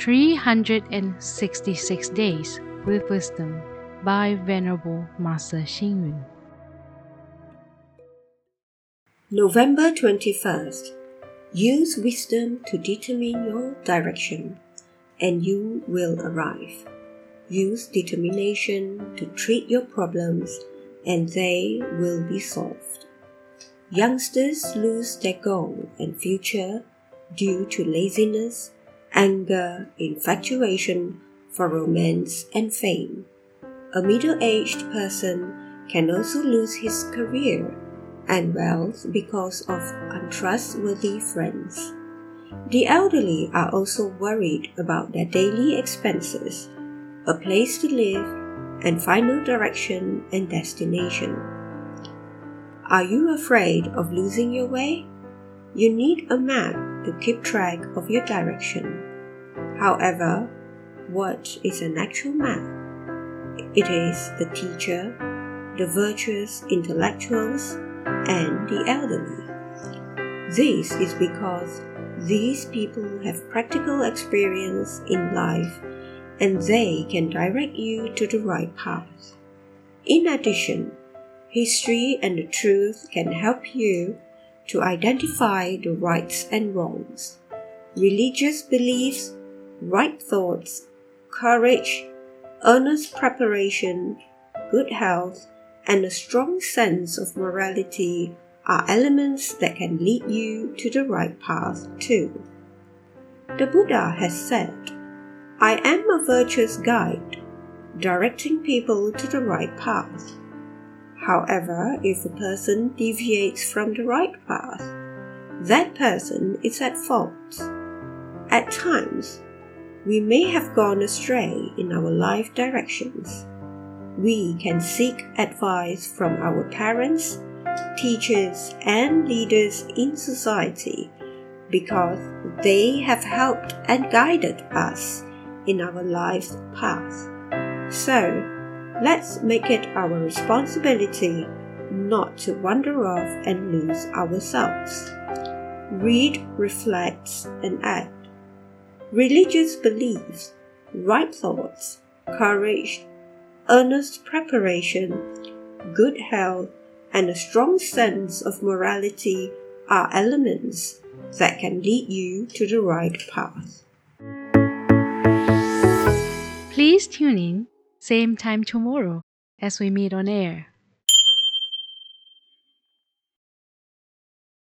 366 Days with Wisdom by Venerable Master Xing Yun. November 21st. Use wisdom to determine your direction, and you will arrive. Use determination to treat your problems, and they will be solved. Youngsters lose their goal and future due to laziness, anger, infatuation for romance and fame. A middle aged person can also lose his career and wealth because of untrustworthy friends. The elderly are also worried about their daily expenses, a place to live, and final direction and destination. Are you afraid of losing your way? You need a map to keep track of your direction. However, what is an actual man? It is the teacher, the virtuous intellectuals, and the elderly. This is because these people have practical experience in life and they can direct you to the right path. In addition, history and the truth can help you to identify the rights and wrongs. Religious beliefs, right thoughts, courage, earnest preparation, good health, and a strong sense of morality are elements that can lead you to the right path too. The Buddha has said, I am a virtuous guide, directing people to the right path. However, if a person deviates from the right path, that person is at fault. At times, we may have gone astray in our life directions. We can seek advice from our parents, teachers, and leaders in society because they have helped and guided us in our life's path. So, let's make it our responsibility not to wander off and lose ourselves. Read, reflect, and act. Religious beliefs, right thoughts, courage, earnest preparation, good health, and a strong sense of morality are elements that can lead you to the right path. Please tune in, same time tomorrow as we meet on air.